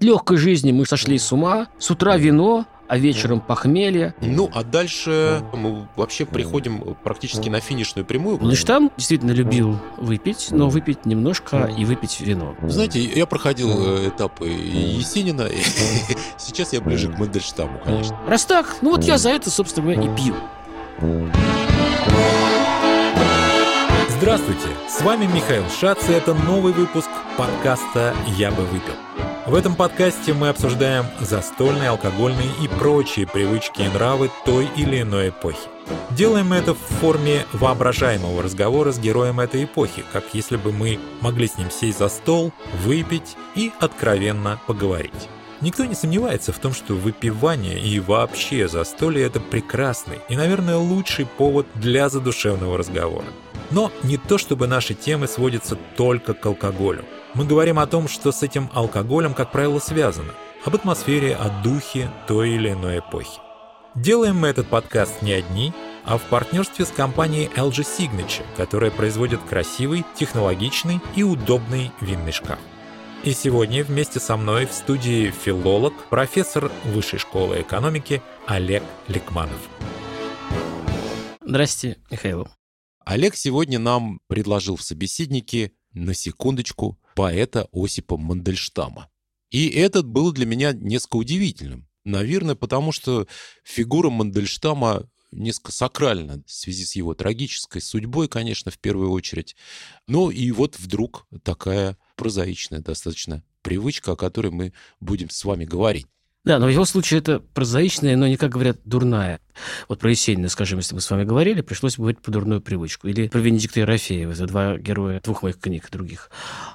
От легкой жизни мы сошли с ума. С утра вино, а вечером похмелье. Ну, а дальше мы вообще приходим практически на финишную прямую. Мандельштам действительно любил выпить, но выпить немножко и выпить вино. Знаете, я проходил э, этапы Есенина, и сейчас я ближе к Мандельштаму, конечно. Раз так, ну вот я за это, собственно и пью. Здравствуйте, с вами Михаил Шац, и это новый выпуск подкаста «Я бы выпил». В этом подкасте мы обсуждаем застольные, алкогольные и прочие привычки и нравы той или иной эпохи. Делаем мы это в форме воображаемого разговора с героем этой эпохи, как если бы мы могли с ним сесть за стол, выпить и откровенно поговорить. Никто не сомневается в том, что выпивание и вообще застолье – это прекрасный и, наверное, лучший повод для задушевного разговора. Но не то, чтобы наши темы сводятся только к алкоголю. Мы говорим о том, что с этим алкоголем, как правило, связано. Об атмосфере, о духе той или иной эпохи. Делаем мы этот подкаст не одни, а в партнерстве с компанией LG Signature, которая производит красивый, технологичный и удобный винный шкаф. И сегодня вместе со мной в студии филолог, профессор Высшей школы экономики Олег Ликманов. Здрасте, Михаил. Олег сегодня нам предложил в собеседнике, на секундочку, поэта Осипа Мандельштама. И этот был для меня несколько удивительным. Наверное, потому что фигура Мандельштама несколько сакральна в связи с его трагической судьбой, конечно, в первую очередь. Ну и вот вдруг такая прозаичная достаточно привычка, о которой мы будем с вами говорить. Да, но в его случае это прозаичная, но не, как говорят, дурная. Вот про Есенина, скажем, если мы с вами говорили, пришлось бы говорить по дурную привычку. Или про Венедикта Ерофеева, это два героя двух моих книг других.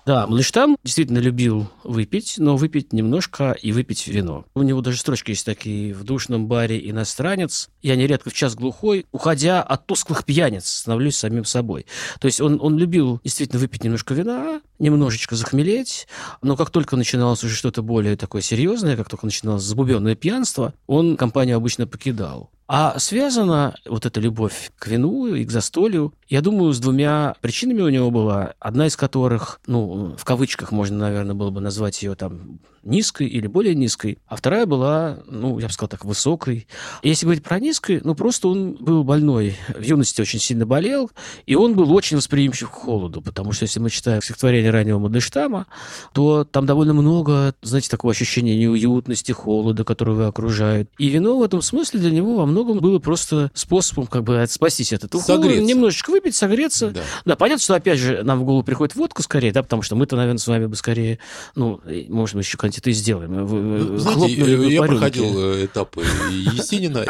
Да, Мандельштам действительно любил выпить, но выпить немножко и выпить вино. У него даже строчки есть такие «В душном баре иностранец, я нередко в час глухой, уходя от тусклых пьяниц, становлюсь самим собой». То есть он, он любил действительно выпить немножко вина, немножечко захмелеть, но как только начиналось уже что-то более такое серьезное, как только начиналось забубенное пьянство, он компанию обычно покидал. А связана вот эта любовь к вину и к застолью, я думаю, с двумя причинами у него была. Одна из которых, ну, в кавычках можно, наверное, было бы назвать ее там низкой или более низкой, а вторая была, ну, я бы сказал так, высокой. Если говорить про низкой, ну, просто он был больной, в юности очень сильно болел, и он был очень восприимчив к холоду, потому что если мы читаем стихотворение раннего Мандельштама, то там довольно много, знаете, такого ощущения неуютности, холода, который его окружает. И вино в этом смысле для него во многом было просто способом как бы спастись от этого Согреться. холода, немножечко выпить, согреться. Да. Да, понятно, что опять же нам в голову приходит водка скорее, да, потому что мы-то, наверное, с вами бы скорее, ну, может, мы еще это и сделаем. Ну, знаете, я проходил э, этапы Есенина,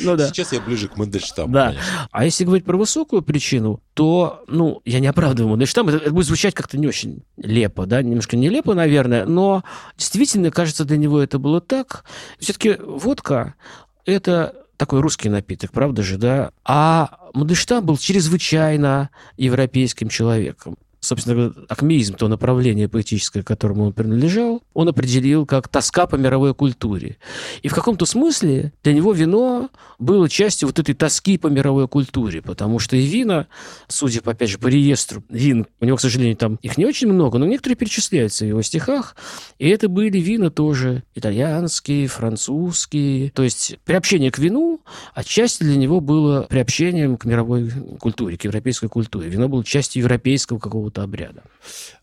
ну сейчас я ближе к Мандельштаму, Да. А если говорить про высокую причину, то, ну, я не оправдываю Мандельштама, это, это будет звучать как-то не очень лепо, да, немножко нелепо, наверное, но действительно, кажется, для него это было так. Все-таки водка – это такой русский напиток, правда же, да? А Мандельштам был чрезвычайно европейским человеком. Собственно акмеизм, то направление поэтическое, к которому он принадлежал, он определил как тоска по мировой культуре. И в каком-то смысле для него вино было частью вот этой тоски по мировой культуре, потому что и вина, судя, по, опять же, по реестру вин, у него, к сожалению, там их не очень много, но некоторые перечисляются в его стихах, и это были вина тоже итальянские, французские. То есть приобщение к вину отчасти для него было приобщением к мировой культуре, к европейской культуре. Вино было частью европейского какого-то обряда.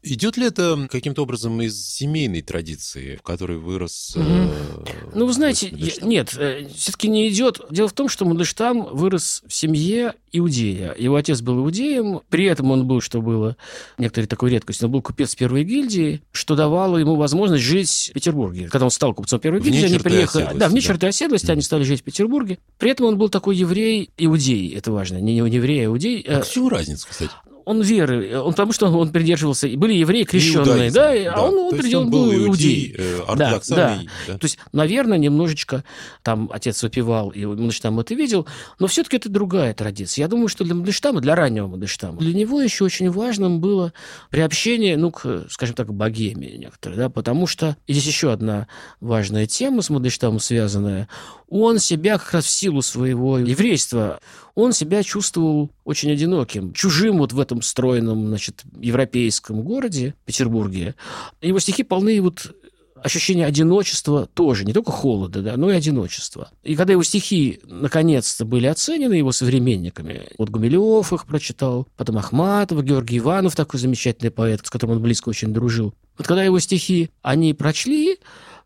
Идет ли это каким-то образом из семейной традиции, в которой вырос... э, Мгм. Ну, вы знаете, я- нет, все-таки не идет. Дело в том, что Мандельштам вырос в семье иудея. Его отец был иудеем, при этом он был, что было некоторой такой редкостью, он был купец первой гильдии, что давало ему возможность жить в Петербурге. Когда он стал купцом первой Вне гильдии, они приехали... оседлости, Да, вне да. черты оседлости, они стали жить в Петербурге. При этом он был такой еврей-иудей, это важно, не не еврей, а иудей. А Э, в чем разница, кстати? Он веры, он потому что он придерживался, и были евреи крещенные, да, и- а он, он придел- он был иудей. иудей, э, Да, ортодоксальный, да. То есть, наверное, немножечко там отец выпивал, и Мандельштам это видел, но все-таки это другая традиция. Я думаю, что для Мандельштама, для раннего Мандельштама, для него еще очень важным было приобщение, ну, к, скажем так, к богеме некоторой, да, потому что и здесь еще одна важная тема с Мандельштамом связанная. Он себя как раз в силу своего еврейства, он себя чувствовал очень одиноким, чужим вот в этом стройном, значит, европейском городе, Петербурге. Его стихи полны вот ощущение одиночества тоже, не только холода, да, но и одиночества. И когда его стихи наконец-то были оценены его современниками, вот Гумилев их прочитал, потом Ахматова, Георгий Иванов, такой замечательный поэт, с которым он близко очень дружил. Вот когда его стихи они прочли,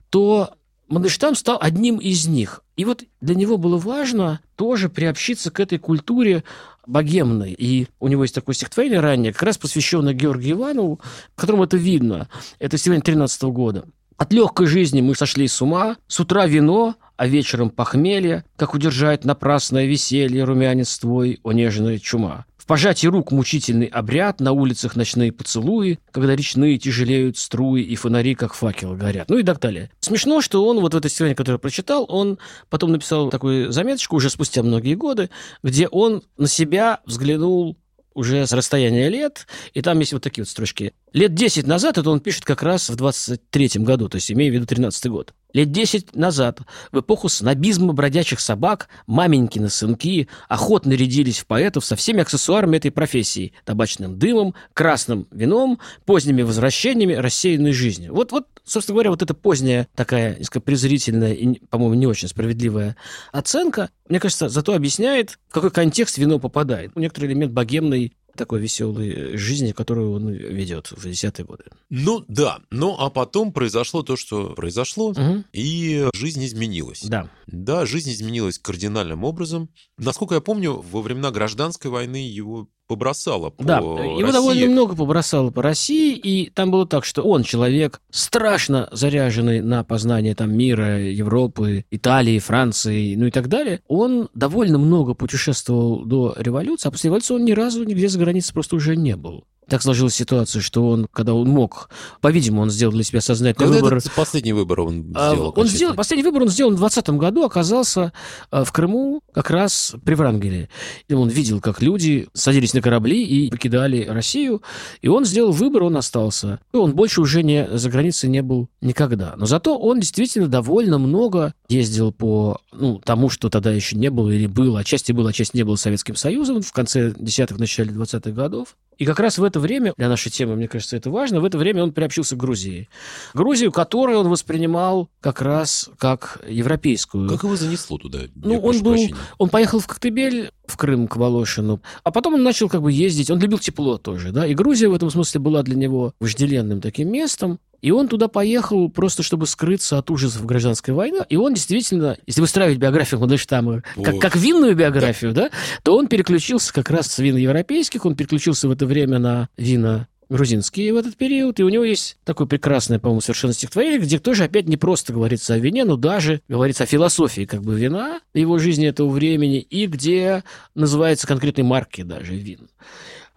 то Мандельштам стал одним из них. И вот для него было важно тоже приобщиться к этой культуре богемной. И у него есть такое стихотворение раннее, как раз посвященное Георгию Иванову, в котором это видно. Это стихотворение 13 года. От легкой жизни мы сошли с ума, с утра вино, а вечером похмелье, как удержать напрасное веселье румянец твой, о нежная чума пожатии рук мучительный обряд, на улицах ночные поцелуи, когда речные тяжелеют струи и фонари, как факелы, горят. Ну и так далее. Смешно, что он вот в этой стихотворении, которое прочитал, он потом написал такую заметочку уже спустя многие годы, где он на себя взглянул уже с расстояния лет, и там есть вот такие вот строчки. Лет 10 назад, это он пишет как раз в 23 году, то есть имея в виду 13 год. Лет 10 назад, в эпоху снобизма бродячих собак, маменькины сынки охотно рядились в поэтов со всеми аксессуарами этой профессии – табачным дымом, красным вином, поздними возвращениями, рассеянной жизнью. Вот, вот, собственно говоря, вот эта поздняя такая, несколько презрительная и, по-моему, не очень справедливая оценка, мне кажется, зато объясняет, в какой контекст вино попадает. Некоторый элемент богемной такой веселой э, жизни, которую он ведет в десятые годы. Ну да, ну а потом произошло то, что произошло, угу. и жизнь изменилась. Да. Да, жизнь изменилась кардинальным образом. Насколько я помню, во времена гражданской войны его побросало по Да, его довольно много побросало по России, и там было так, что он человек страшно заряженный на познание там мира, Европы, Италии, Франции, ну и так далее. Он довольно много путешествовал до революции, а после революции он ни разу нигде за границей просто уже не был так сложилась ситуация, что он, когда он мог, по-видимому, он сделал для себя сознательный когда выбор. Этот последний выбор он а, сделал? Он сделал, последний выбор он сделал в 2020 году, оказался а, в Крыму как раз при Врангеле. И он видел, как люди садились на корабли и покидали Россию, и он сделал выбор, он остался. И он больше уже не за границей не был никогда. Но зато он действительно довольно много ездил по ну, тому, что тогда еще не было или было, отчасти было, отчасти не было Советским Союзом в конце десятых, начале 20-х годов. И как раз в это время, для нашей темы, мне кажется, это важно, в это время он приобщился к Грузии. Грузию, которую он воспринимал как раз как европейскую. Как его занесло туда? Ну, он был, он поехал в Коктебель, в Крым к Волошину, а потом он начал как бы ездить, он любил тепло тоже, да, и Грузия в этом смысле была для него вожделенным таким местом, и он туда поехал просто, чтобы скрыться от ужасов гражданской войны. И он действительно, если выстраивать биографию Мандельштама как, как винную биографию, да. да, то он переключился как раз с вин европейских, он переключился в это время на вина грузинские в этот период, и у него есть такое прекрасное, по-моему, совершенно стихотворение, где тоже опять не просто говорится о вине, но даже говорится о философии как бы вина, его жизни этого времени, и где называются конкретные марки даже вин.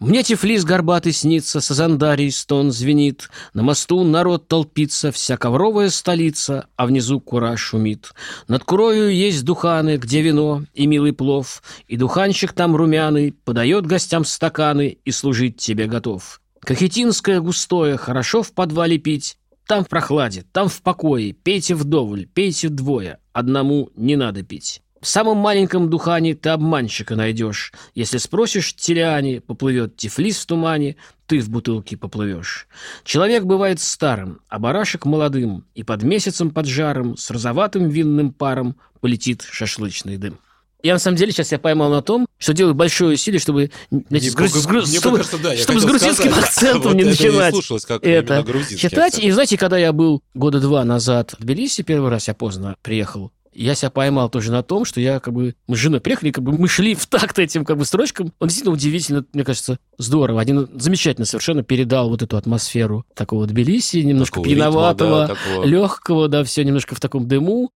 Мне Тифлис горбатый снится, Сазандарий стон звенит, На мосту народ толпится, вся ковровая столица, А внизу кура шумит. Над курою есть духаны, где вино и милый плов, И духанщик там румяный Подает гостям стаканы И служить тебе готов. Кахетинское густое, хорошо в подвале пить, Там в прохладе, там в покое, Пейте вдоволь, пейте вдвое, Одному не надо пить. В самом маленьком духане ты обманщика найдешь. Если спросишь Тилиане, поплывет Тифлис в тумане, ты в бутылке поплывешь. Человек бывает старым, а барашек молодым, и под месяцем под жаром с розоватым винным паром полетит шашлычный дым. Я на самом деле сейчас я поймал на том, что делаю большое усилие, чтобы, знаете, с, груз, груз, чтобы, кажется, да, чтобы с грузинским сказать, акцентом вот не начинать не это читать. Акцент. И знаете, когда я был года два назад в Тбилиси, первый раз я поздно приехал, я себя поймал тоже на том, что я как бы... Мы с женой приехали, как бы мы шли в такт этим как бы строчкам. Он действительно удивительно, мне кажется, здорово. Один замечательно совершенно передал вот эту атмосферу такого Тбилиси, немножко такого пьяноватого, ритма, да, такого... легкого, да, все немножко в таком дыму.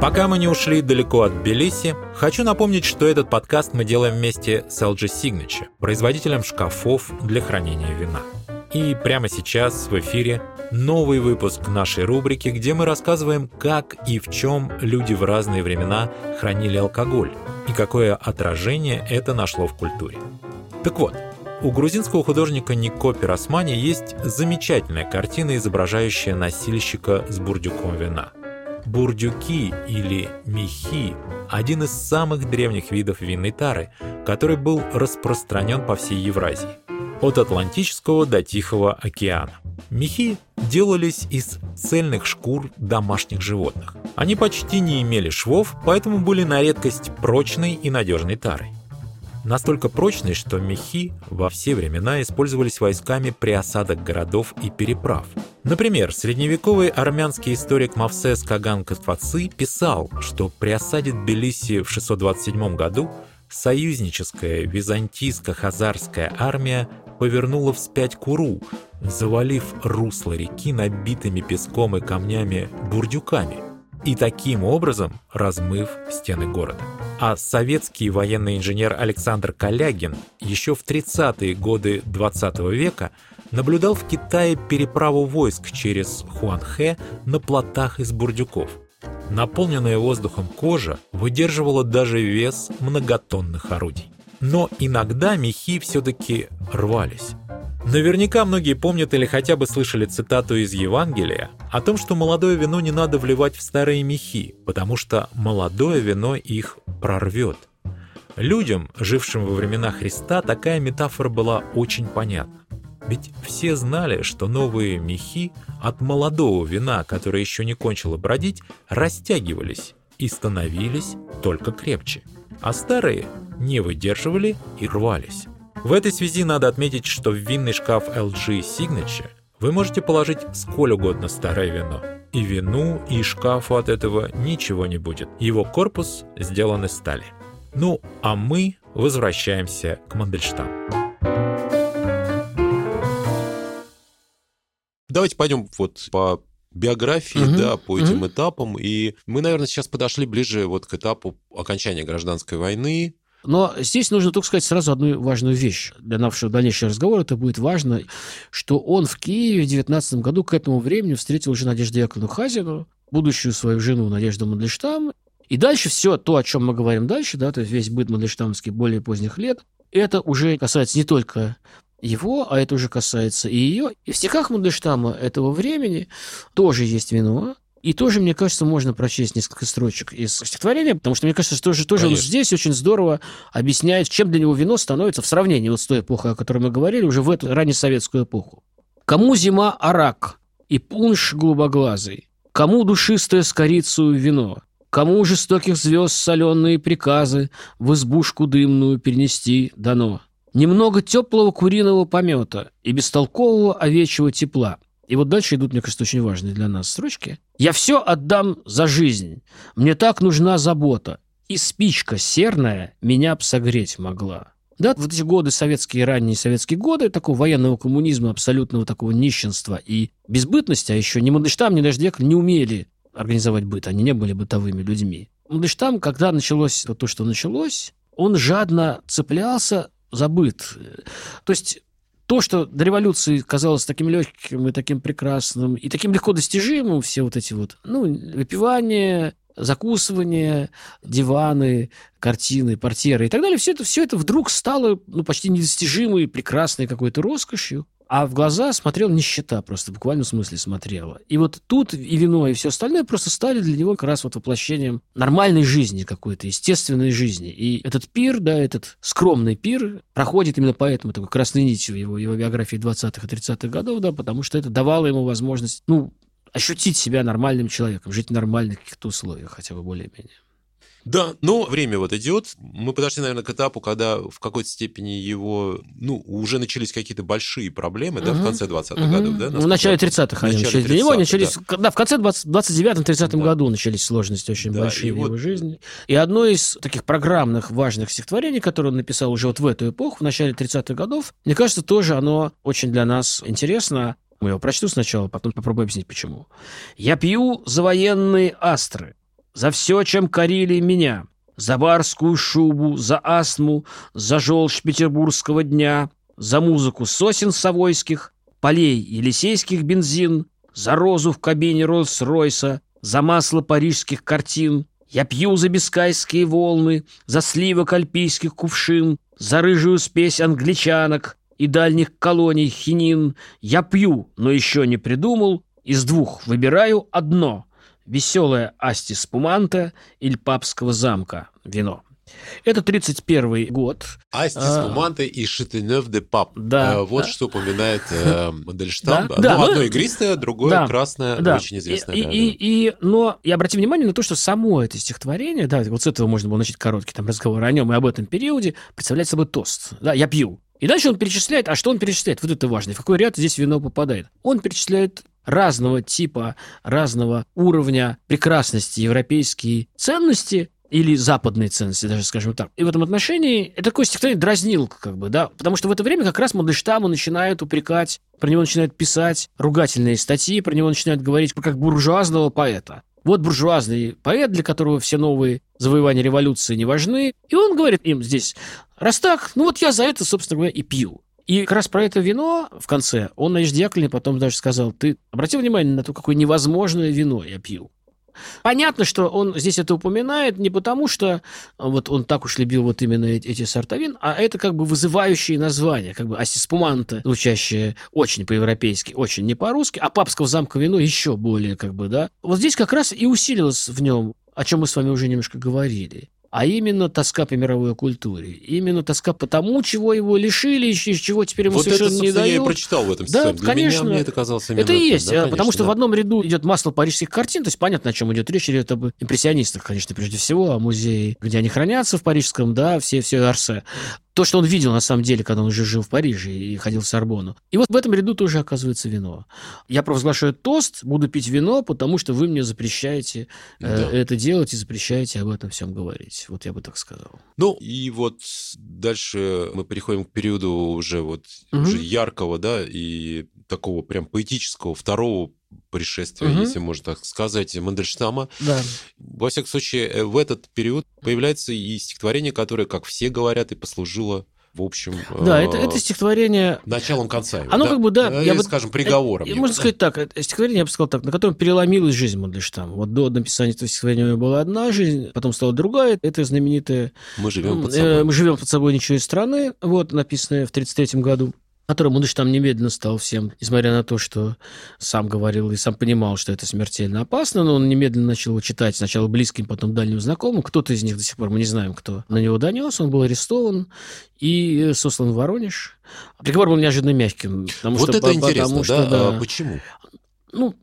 Пока мы не ушли далеко от Тбилиси, хочу напомнить, что этот подкаст мы делаем вместе с LG Signature, производителем шкафов для хранения вина. И прямо сейчас в эфире новый выпуск нашей рубрики, где мы рассказываем, как и в чем люди в разные времена хранили алкоголь и какое отражение это нашло в культуре. Так вот, у грузинского художника Нико Пиросмани есть замечательная картина, изображающая носильщика с бурдюком вина. Бурдюки или мехи – один из самых древних видов винной тары, который был распространен по всей Евразии – от Атлантического до Тихого океана. Мехи делались из цельных шкур домашних животных. Они почти не имели швов, поэтому были на редкость прочной и надежной тарой. Настолько прочной, что мехи во все времена использовались войсками при осадах городов и переправ. Например, средневековый армянский историк Мавсес Каган Катфаци писал, что при осаде Тбилиси в 627 году союзническая византийско-хазарская армия повернула вспять Куру, завалив русло реки набитыми песком и камнями бурдюками и таким образом размыв стены города. А советский военный инженер Александр Калягин еще в 30-е годы 20 века наблюдал в Китае переправу войск через Хуанхэ на плотах из бурдюков. Наполненная воздухом кожа выдерживала даже вес многотонных орудий. Но иногда мехи все-таки рвались. Наверняка многие помнят или хотя бы слышали цитату из Евангелия о том, что молодое вино не надо вливать в старые мехи, потому что молодое вино их прорвет. Людям, жившим во времена Христа, такая метафора была очень понятна. Ведь все знали, что новые мехи от молодого вина, которое еще не кончило бродить, растягивались и становились только крепче, а старые не выдерживали и рвались. В этой связи надо отметить, что в винный шкаф LG Signature вы можете положить сколь угодно старое вино. И вину, и шкафу от этого ничего не будет. Его корпус сделан из стали. Ну, а мы возвращаемся к Мандельштаму. Давайте пойдем вот по биографии, угу, да, по этим угу. этапам. И мы, наверное, сейчас подошли ближе вот к этапу окончания гражданской войны, но здесь нужно только сказать сразу одну важную вещь. Для нашего дальнейшего разговора это будет важно, что он в Киеве в 19 году к этому времени встретил уже Надежду Яковлевну Хазину, будущую свою жену Надежду Мандельштам. И дальше все то, о чем мы говорим дальше, да, то есть весь быт Мандельштамовский более поздних лет, это уже касается не только его, а это уже касается и ее. И в стихах Мандельштама этого времени тоже есть вино, и тоже, мне кажется, можно прочесть несколько строчек из стихотворения, потому что, мне кажется, что тоже, тоже он здесь очень здорово объясняет, чем для него вино становится в сравнении вот с той эпохой, о которой мы говорили, уже в эту раннесоветскую эпоху. Кому зима арак и пунш голубоглазый, кому душистое с корицей вино, кому жестоких звезд соленые приказы в избушку дымную перенести дано. Немного теплого куриного помета и бестолкового овечьего тепла – и вот дальше идут, мне кажется, очень важные для нас строчки. «Я все отдам за жизнь. Мне так нужна забота. И спичка серная меня б согреть могла». Да, вот эти годы, советские, ранние советские годы, такого военного коммунизма, абсолютного такого нищенства и безбытности, а еще ни Мандельштам, ни Дождек не умели организовать быт, они не были бытовыми людьми. Мандельштам, когда началось то, что началось, он жадно цеплялся за быт. То есть то, что до революции казалось таким легким и таким прекрасным, и таким легко достижимым, все вот эти вот, ну, выпивание, закусывание, диваны, картины, портьеры и так далее, все это, все это вдруг стало ну, почти недостижимой, прекрасной какой-то роскошью а в глаза смотрел нищета, просто в буквальном смысле смотрела. И вот тут и вино, и все остальное просто стали для него как раз вот воплощением нормальной жизни какой-то, естественной жизни. И этот пир, да, этот скромный пир проходит именно поэтому такой красной нитью его, его биографии 20-х и 30-х годов, да, потому что это давало ему возможность, ну, ощутить себя нормальным человеком, жить в нормальных каких-то условиях, хотя бы более-менее. Да, но время вот идет. Мы подошли, наверное, к этапу, когда в какой-то степени его, ну, уже начались какие-то большие проблемы, угу. да, в конце 20-х угу. годов, да? В начале 30-х они начались. Для него начались, да. да, в конце 20, 29-30 да. году начались сложности очень да, большие в вот... его жизни. И одно из таких программных важных стихотворений, которое он написал уже вот в эту эпоху, в начале 30-х годов, мне кажется, тоже оно очень для нас интересно. Мы его прочту сначала, потом попробую объяснить, почему. «Я пью за военные астры, за все, чем корили меня, за барскую шубу, за астму, за желчь петербургского дня, за музыку сосен совойских, полей елисейских бензин, за розу в кабине Роллс-Ройса, за масло парижских картин. Я пью за бискайские волны, за сливок альпийских кувшин, за рыжую спесь англичанок и дальних колоний хинин. Я пью, но еще не придумал, из двух выбираю одно — веселая Асти Спуманта или Папского замка вино. Это 31 год. Асти А. Спуманте и Шитенев де Пап. Да, Э, Вот что упоминает э, Мандельштам. Да, да, ну, одно игристое, другое да, красное, Да. очень известное. И, да, и- да. и- но я обратил внимание на то, что само это стихотворение, да, вот с этого можно было начать короткий там разговор о нем и об этом периоде, представляет собой тост. Да, я пью. И дальше он перечисляет, а что он перечисляет? Вот это важно. В какой ряд здесь вино попадает? Он перечисляет разного типа, разного уровня прекрасности европейские ценности или западные ценности, даже скажем так. И в этом отношении это такое стихотворение дразнилка, как бы, да, потому что в это время как раз Мандельштама начинают упрекать, про него начинают писать ругательные статьи, про него начинают говорить как буржуазного поэта. Вот буржуазный поэт, для которого все новые завоевания революции не важны. И он говорит им здесь, раз так, ну вот я за это, собственно говоря, и пью. И как раз про это вино в конце он Надежде Яковлевне потом даже сказал, ты обратил внимание на то, какое невозможное вино я пью. Понятно, что он здесь это упоминает не потому, что вот он так уж любил вот именно эти, сорта вин, а это как бы вызывающие названия, как бы ассиспуманта, звучащее очень по-европейски, очень не по-русски, а папского замка вино еще более как бы, да. Вот здесь как раз и усилилось в нем, о чем мы с вами уже немножко говорили а именно тоска по мировой культуре. Именно тоска по тому, чего его лишили, и чего теперь ему Вот это, совершенно не собственно, я и дают. прочитал в этом Да. Для конечно. меня мне это казалось именно Это и есть, да, а, потому конечно, что в да. одном ряду идет масло парижских картин, то есть понятно, о чем идет речь, идет об импрессионистах, конечно, прежде всего, о музее, где они хранятся в парижском, да, все, все Арсе. То, что он видел на самом деле, когда он уже жил в Париже и ходил в Сорбону. И вот в этом ряду тоже оказывается вино. Я провозглашаю тост, буду пить вино, потому что вы мне запрещаете э, Да. это делать и запрещаете об этом всем говорить. Вот я бы так сказал. Ну, и вот дальше мы переходим к периоду уже вот Мгм. уже яркого, да, и такого прям поэтического второго пришествия, Мгм. если можно так сказать, Мандельштама. Да. Во всяком случае, э, в этот период появляется и стихотворение, которое, как все говорят, и послужило, в общем, Да, э, это, это стихотворение началом конца Оно как бы, да, Э, я или, бы- скажем, приговором. Э, Можно да. сказать так, стихотворение, я бы сказал так, на котором переломилась жизнь Мандельштама. Вот до написания этого стихотворения у него была одна жизнь, потом стала другая. Это знаменитое Мы живем под э, собой. «Мы живем под собой ничего из страны», вот, написанное в 1933 году которым Мандельштам немедленно стал всем, несмотря на то, что сам говорил и сам понимал, что это смертельно опасно, но он немедленно начал его читать сначала близким, потом дальним знакомым. Кто-то из них до сих пор, мы не знаем, кто на него донес. Он был арестован и э, сослан в Воронеж. Приговор был неожиданно мягким. Потому Вот что, это по- интересно, потому да? что, да. А почему? Ну,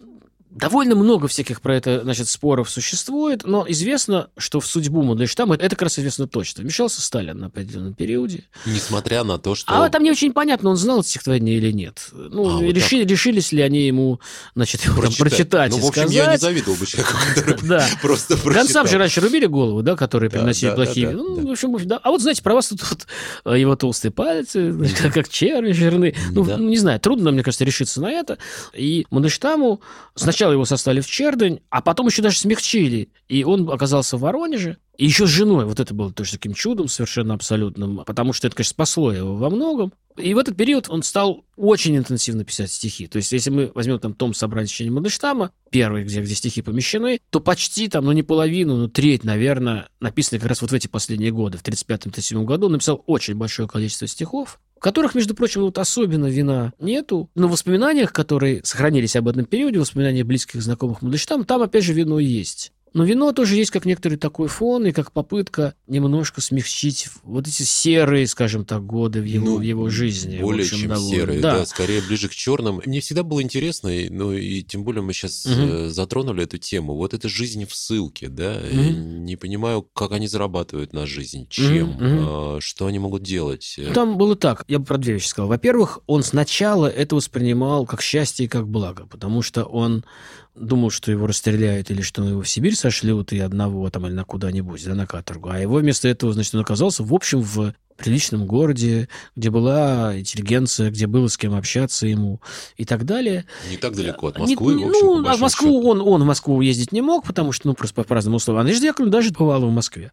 довольно много всяких про это, значит, споров существует, но известно, что в судьбу Мандельштама, это как раз известно точно, вмешался Сталин на определенном периоде. Несмотря на то, что... А там не очень понятно, он знал это стихотворение или нет. Ну, А, вот решили, решились ли они ему, значит, его там прочитать Ну, и в общем, сказать. я не завидовал бы человеку, который Да. просто прочитал. Гонцам же раньше рубили голову, да, которые Да, приносили да, плохие. да, да, ну, да. в общем, да. А вот, знаете, про вас тут, вот, э, его толстые пальцы, как, как черви жирные. Ну, Да. не знаю, трудно, мне кажется, решиться на это. И Мандельштаму сначала его сослали в Чердань, а потом еще даже смягчили. И он оказался в Воронеже. И еще с женой. Вот это было тоже таким чудом совершенно абсолютным. Потому что это, конечно, спасло его во многом. И в этот период он стал очень интенсивно писать стихи. То есть, если мы возьмем там том собрания чтения Мандельштама, первый, где, где стихи помещены, то почти там, ну не половину, но треть, наверное, написаны как раз вот в эти последние годы. В 35-37 году он написал очень большое количество стихов, в которых, между прочим, вот особенно вина нету. Но в воспоминаниях, которые сохранились об этом периоде, воспоминания близких знакомых Мандельштама, там опять же вино есть. Но вино тоже есть как некоторый такой фон и как попытка немножко смягчить вот эти серые, скажем так, годы в его, Ну, в его жизни. Более общем, чем довольно. серые, Да. да. скорее ближе к черным. Мне всегда было интересно, ну и тем более мы сейчас Мгм. затронули эту тему. Вот это жизнь в ссылке, да. И Не понимаю, как они зарабатывают на жизнь, чем, а, что они могут делать. Ну, Там было так, я бы про две вещи сказал. Во-первых, он сначала это воспринимал как счастье и как благо, потому что он думал, что его расстреляют или что его в Сибирь сошлют и одного там или на куда-нибудь, да, на каторгу. А его вместо этого, значит, он оказался, в общем, в приличном городе, где была интеллигенция, где было с кем общаться ему и так далее. Не так далеко от Не- Москвы, не- в общем, по ну, а в Москву счету. он, он в Москву ездить не мог, потому что, ну, просто по разным условиям. А Надежда Яковлевна даже бывала в Москве.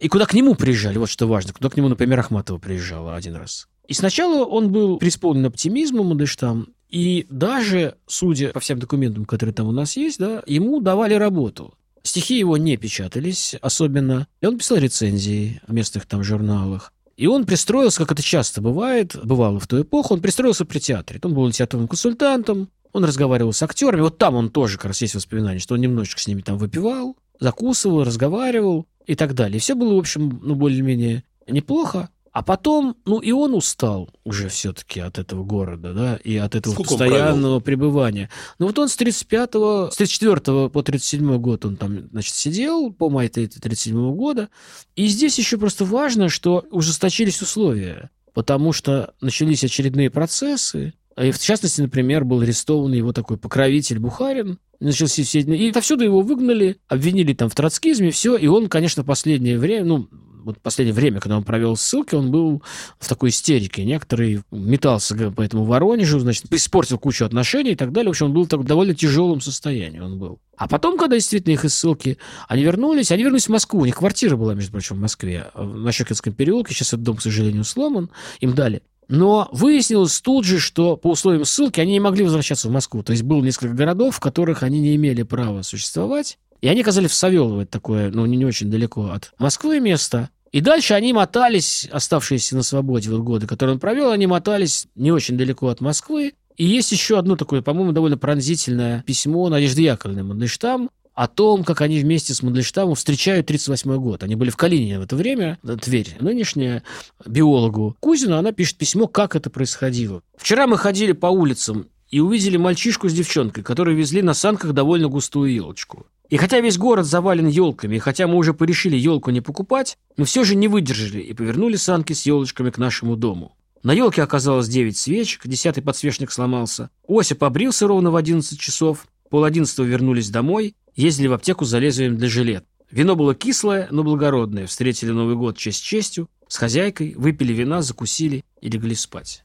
И куда к нему приезжали, вот что важно. Куда к нему, например, Ахматова приезжала один раз. И сначала он был преисполнен оптимизмом, Мандельштам, и даже, судя по всем документам, которые там у нас есть, да, ему давали работу. Стихи его не печатались особенно. И он писал рецензии в местных там журналах. И он пристроился, как это часто бывает, бывало в ту эпоху, он пристроился при театре. Он был театрным консультантом, он разговаривал с актерами. Вот там он тоже как раз есть воспоминания, что он немножечко с ними там выпивал, закусывал, разговаривал. и так далее. Все было, в общем, ну, более-менее неплохо. А потом, ну, и он устал уже все-таки от этого города, да, и от этого Сколько постоянного пребывания. Ну, вот он с 35 с 34 по 37 год он там, значит, сидел, по мая 37 года. И здесь еще просто важно, что ужесточились условия, потому что начались очередные процессы, и в частности, например, был арестован его такой покровитель Бухарин, начался все... И отовсюду его выгнали, обвинили там в троцкизме, все. И он, конечно, последнее время, ну, вот последнее время, когда он провел ссылки, он был в такой истерике. Некоторые метался по этому Воронежу, значит, испортил кучу отношений и так далее. В общем, он был в так, довольно тяжелом состоянии. Он был. А потом, когда действительно их из ссылки, они вернулись, они вернулись в Москву. У них квартира была, между прочим, в Москве, на Щекинском переулке. Сейчас этот дом, к сожалению, сломан. Им дали. Но выяснилось тут же, что по условиям ссылки они не могли возвращаться в Москву. То есть было несколько городов, в которых они не имели права существовать. И они оказались в Савелово, это такое, ну, не, не очень далеко от Москвы место. И дальше они мотались, оставшиеся на свободе вот годы, которые он провел, они мотались не очень далеко от Москвы. И есть еще одно такое, по-моему, довольно пронзительное письмо Надежды Яковлевны Мандельштам о том, как они вместе с Мандельштамом встречают 38 год. Они были в Калинине в это время, Тверь, нынешняя биологу Кузину, она пишет письмо, как это происходило. «Вчера мы ходили по улицам и увидели мальчишку с девчонкой, которые везли на санках довольно густую елочку. И хотя весь город завален елками, и хотя мы уже порешили елку не покупать, мы все же не выдержали и повернули санки с елочками к нашему дому. На елке оказалось 9 свечек, десятый подсвечник сломался. Осип побрился ровно в 11 часов, пол одиннадцатого вернулись домой, ездили в аптеку за лезвием для жилет. Вино было кислое, но благородное. Встретили Новый год честь честью, с хозяйкой, выпили вина, закусили и легли спать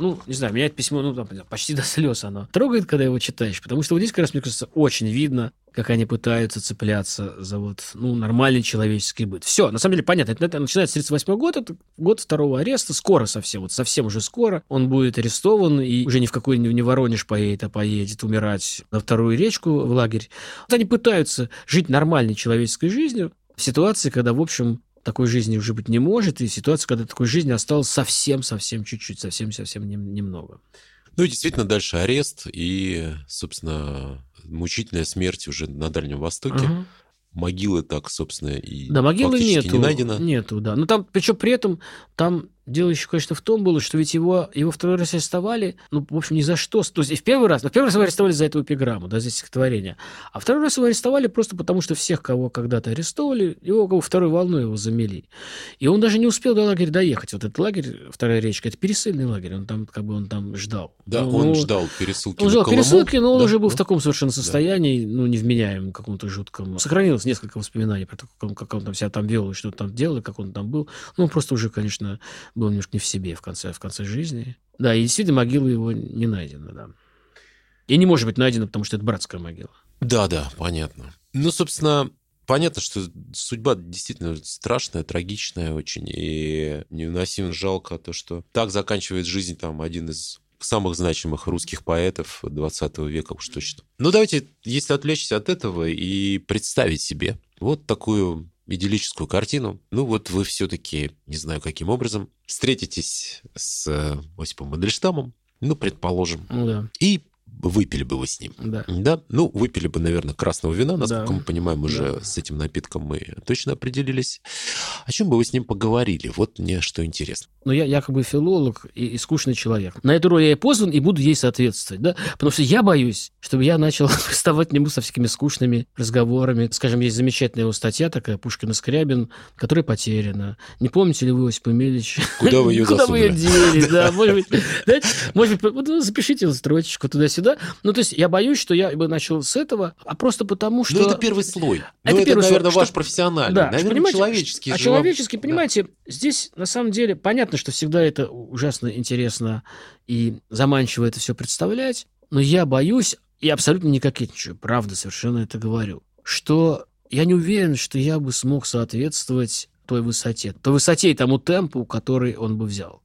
ну, не знаю, меня это письмо, ну, там, почти до слез оно трогает, когда его читаешь, потому что вот здесь, как раз, мне кажется, очень видно, как они пытаются цепляться за вот, ну, нормальный человеческий быт. Все, на самом деле, понятно, это, это начинается с 38 года, это год второго ареста, скоро совсем, вот совсем уже скоро он будет арестован и уже ни в какой не Воронеж поедет, а поедет умирать на вторую речку в лагерь. Вот они пытаются жить нормальной человеческой жизнью в ситуации, когда, в общем, такой жизни уже быть не может, и ситуация, когда такой жизни осталось совсем-совсем чуть-чуть, совсем-совсем немного. Ну и действительно дальше арест и, собственно, мучительная смерть уже на Дальнем Востоке. Ага. Могилы так, собственно, и да, могилы нету, не найдено. Нету, да. Но там, причем при этом, там Дело еще, конечно, в том было, что ведь его, его второй раз арестовали, ну, в общем, ни за что. То есть, в первый раз, ну, в первый раз его арестовали за эту эпиграмму, да, за стихотворение. А второй раз его арестовали просто потому, что всех, кого когда-то арестовали, его кого второй волной его замели. И он даже не успел до лагеря доехать. Вот этот лагерь, вторая речка, это пересыльный лагерь, он там, как бы, он там ждал. Да, ну, он ну, ждал пересылки Он ждал пересылки, но он да, уже был да. в таком совершенно состоянии, да. ну, невменяемом каком-то жутком. Сохранилось несколько воспоминаний про то, как он, как он там себя там вел, и что там делал, и как он там был. Ну, он просто уже, конечно, был немножко не в себе в конце, в конце жизни. Да, и действительно могила его не найдена, да. И не может быть найдена, потому что это братская могила. Да, да, понятно. Ну, собственно, понятно, что судьба действительно страшная, трагичная очень, и невыносимо жалко то, что так заканчивает жизнь там один из самых значимых русских поэтов 20 века уж точно. Ну, давайте, если отвлечься от этого и представить себе вот такую идиллическую картину. Ну вот вы все-таки, не знаю каким образом, встретитесь с э, Осипом Мандельштамом, ну, предположим, ну, да. и выпили бы вы с ним. Да. Да, ну, выпили бы, наверное, красного вина, насколько да. мы понимаем, уже да. с этим напитком мы точно определились. О чем бы вы с ним поговорили? Вот мне что интересно. Ну, я якобы филолог и, и скучный человек. На эту роль я и позван, и буду ей соответствовать, да? Потому что я боюсь, чтобы я начал приставать к нему со всякими скучными разговорами. Скажем, есть замечательная его статья такая, Пушкин-Скрябин, которая потеряна. Не помните ли вы, Осип Емельевич? Куда вы ее Куда вы ее дели, да? Может быть, может быть, запишите строчечку туда-сюда. Ну, то есть я боюсь, что я бы начал с этого, а просто потому, что... Ну, это первый слой. Это, ну, первый это наверное, слой, ваш профессиональный. Да, наверное, понимаете, человеческий. А же вам- человеческий, Да. понимаете, здесь на самом деле понятно, что всегда это ужасно интересно и заманчиво это все представлять, но я боюсь и абсолютно не кокетничаю, правда, совершенно это говорю, что я не уверен, что я бы смог соответствовать той высоте, той высоте и тому темпу, который он бы взял.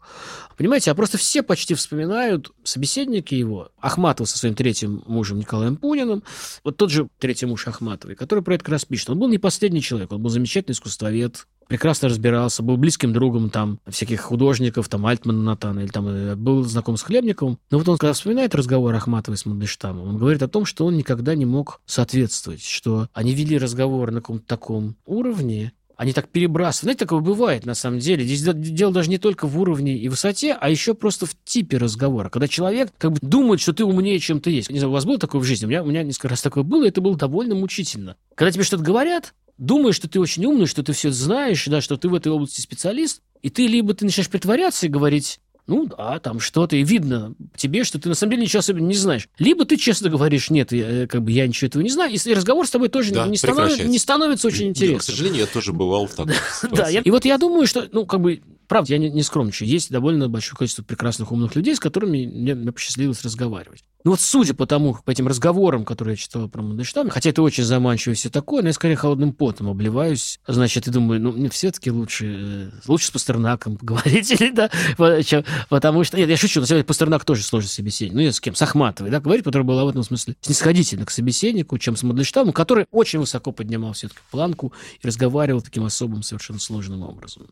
Понимаете, а просто все почти вспоминают собеседники его, Ахматова со своим третьим мужем Николаем Пуниным, вот тот же третий муж Ахматовой, который про это как раз пишет. Он был не последний человек, он был замечательный искусствовед, прекрасно разбирался, был близким другом там всяких художников, там Альтмана Натана, или там э, был знаком с Хлебниковым. Но вот он, когда вспоминает разговор Ахматовой с Мандельштамом, он говорит о том, что он никогда не мог соответствовать, что они вели разговор на каком-то таком уровне, они так перебрасывают. Знаете, такое бывает на самом деле. Здесь дело даже не только в уровне и высоте, а еще просто в типе разговора. Когда человек как бы думает, что ты умнее, чем ты есть. Не знаю, у вас было такое в жизни? У меня, у меня несколько раз такое было, и это было довольно мучительно. Когда тебе что-то говорят, думаешь, что ты очень умный, что ты все знаешь, да, что ты в этой области специалист, и ты либо ты начинаешь притворяться и говорить, ну да, там что-то, и видно тебе, что ты на самом деле ничего особенно не знаешь. Либо ты честно говоришь, нет, я, э, как бы я ничего этого не знаю, и разговор с тобой тоже да, не, становится, не становится очень интересным. к сожалению, я тоже бывал в такой Да, и вот я думаю, что, ну, как бы, правда, я не, не скромничаю, есть довольно большое количество прекрасных умных людей, с которыми мне, мне посчастливилось разговаривать. Ну вот судя по тому, по этим разговорам, которые я читал про Мандельштама, хотя это очень заманчиво и все такое, но я скорее холодным потом обливаюсь. Значит, я думаю, ну, мне все-таки лучше, э, лучше с Пастернаком поговорить, или, да, потому что... Нет, я шучу, на самом деле Пастернак тоже сложный собеседник. Ну, я с кем? С Ахматовой, да, говорить, которая была в этом смысле снисходительно к собеседнику, чем с Мандельштамом, который очень высоко поднимал все-таки планку и разговаривал таким особым, совершенно сложным образом.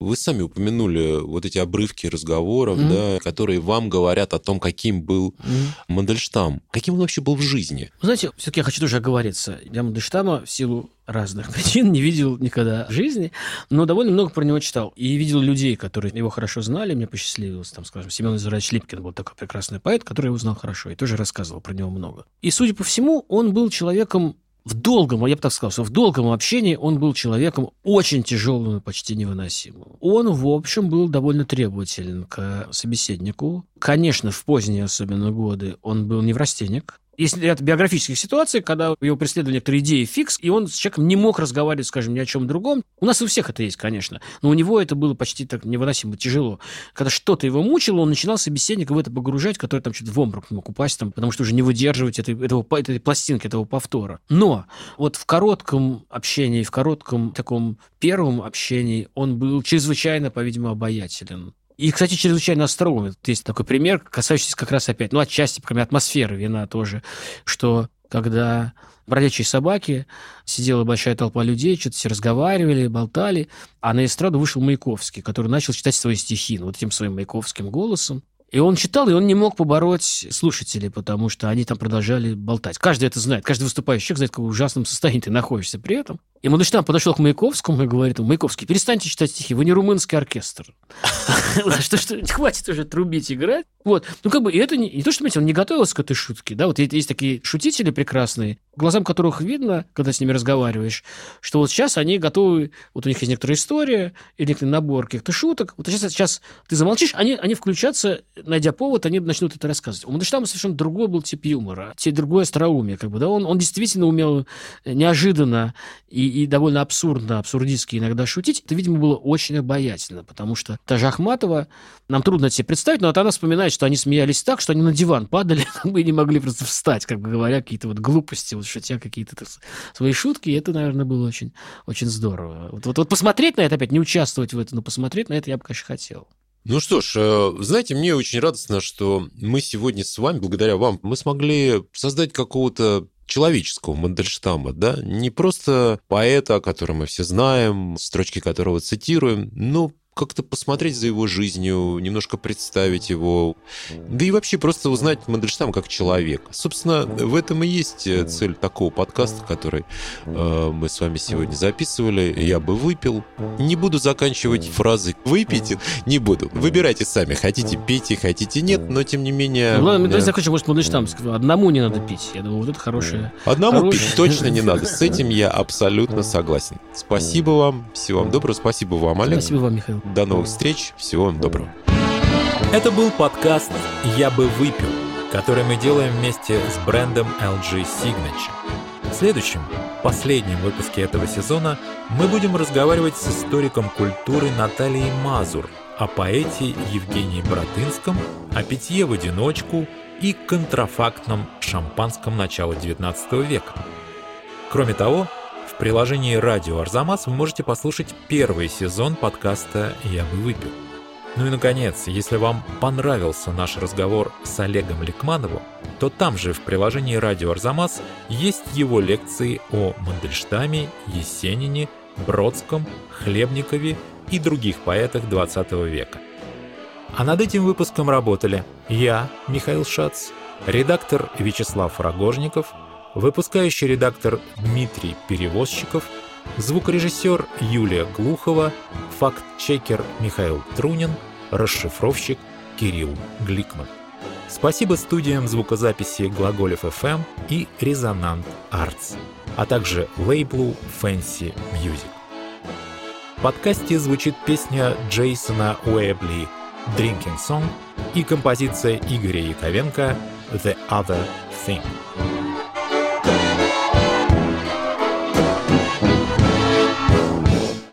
Вы сами упомянули вот эти обрывки разговоров, mm-hmm. да, которые вам говорят о том, каким был mm-hmm. Мандельштам. Каким он вообще был в жизни? Вы знаете, все-таки я хочу тоже оговориться. Я Мандельштама в силу разных причин не видел никогда в жизни, но довольно много про него читал. И видел людей, которые его хорошо знали. Мне посчастливилось, там, скажем, Семен Израилевич Липкин был такой прекрасный поэт, который его знал хорошо и тоже рассказывал про него много. И, судя по всему, он был человеком в долгом, я бы так сказал, что в долгом общении он был человеком очень тяжелым и почти невыносимым. Он, в общем, был довольно требователен к собеседнику. Конечно, в поздние особенно годы он был неврастенник, есть ряд биографических ситуаций, когда его преследовали некоторые идеи фикс, и он с человеком не мог разговаривать, скажем, ни о чем другом. У нас у всех это есть, конечно, но у него это было почти так невыносимо тяжело. Когда что-то его мучило, он начинал собеседника в это погружать, который там что-то в обморок мог упасть, там, потому что уже не выдерживать этой, этого, этой пластинки, этого повтора. Но вот в коротком общении, в коротком таком первом общении он был чрезвычайно, по-видимому, обаятелен. И, кстати, чрезвычайно остроумен. Есть такой пример, касающийся как раз опять, ну, отчасти, кроме атмосферы вина тоже, что когда бродячие собаки, сидела большая толпа людей, что-то все разговаривали, болтали, а на эстраду вышел Маяковский, который начал читать свои стихи, ну, вот этим своим маяковским голосом. И он читал, и он не мог побороть слушателей, потому что они там продолжали болтать. Каждый это знает, каждый выступающий человек знает, в каком ужасном состоянии ты находишься при этом. И Мандельштам подошел к Маяковскому и говорит, Маяковский, перестаньте читать стихи, вы не румынский оркестр. Что, что, хватит уже трубить, играть. Вот. Ну, как бы, и это не, не то, что, понимаете, он не готовился к этой шутке, да, вот есть такие шутители прекрасные, глазам которых видно, когда с ними разговариваешь, что вот сейчас они готовы, вот у них есть некоторая история или некоторый набор каких-то шуток, вот сейчас, сейчас ты замолчишь, они, они включатся, найдя повод, они начнут это рассказывать. У Мандельштама совершенно другой был тип юмора, те другое остроумие, как бы, да, он, он действительно умел неожиданно и и, довольно абсурдно, абсурдистски иногда шутить, это, видимо, было очень обаятельно, потому что та же Ахматова, нам трудно себе представить, но вот она вспоминает, что они смеялись так, что они на диван падали, мы не могли просто встать, как бы говоря, какие-то вот глупости, вот шутя какие-то свои шутки, и это, наверное, было очень, очень здорово. Вот, вот, вот посмотреть на это опять, не участвовать в этом, но посмотреть на это я бы, конечно, хотел. Ну что ж, э, знаете, мне очень радостно, что мы сегодня с вами, благодаря вам, мы смогли создать какого-то человеческого Мандельштама, да, не просто поэта, о котором мы все знаем, строчки которого цитируем, но как-то посмотреть за его жизнью, немножко представить его, да и вообще просто узнать Мандельштама как человека. Собственно, в этом и есть э, цель такого подкаста, который э, мы с вами сегодня записывали. Я бы выпил. Не буду заканчивать фразы «выпейте», не буду. Выбирайте сами, хотите пейте, хотите нет, но тем не менее... Ну, ладно, давайте закончим, может, Мандельштам одному не надо пить. Я думаю, вот это хорошее. Одному хорошее. пить точно не надо. С этим я абсолютно согласен. Спасибо вам, всего вам доброго, спасибо вам, Олег. Спасибо вам, Михаил. До новых встреч. Всего вам доброго. Это был подкаст «Я бы выпил», который мы делаем вместе с брендом LG Signature. В следующем, последнем выпуске этого сезона мы будем разговаривать с историком культуры Натальей Мазур о поэте Евгении Братынском, о питье в одиночку и контрафактном шампанском начала XIX века. Кроме того, в приложении «Радио Арзамас» вы можете послушать первый сезон подкаста «Я бы выпил». Ну и, наконец, если вам понравился наш разговор с Олегом Ликмановым, то там же в приложении «Радио Арзамас» есть его лекции о Мандельштаме, Есенине, Бродском, Хлебникове и других поэтах 20 века. А над этим выпуском работали я, Михаил Шац, редактор Вячеслав Рогожников – выпускающий редактор Дмитрий Перевозчиков звукорежиссер Юлия Глухова, факт-чекер Михаил Трунин, расшифровщик Кирилл Гликман. Спасибо студиям звукозаписи Глаголев FM и Резонант Arts, а также лейблу Fancy Music. В подкасте звучит песня Джейсона Уэбли «Drinking Song» и композиция Игоря Яковенко «The Other Thing».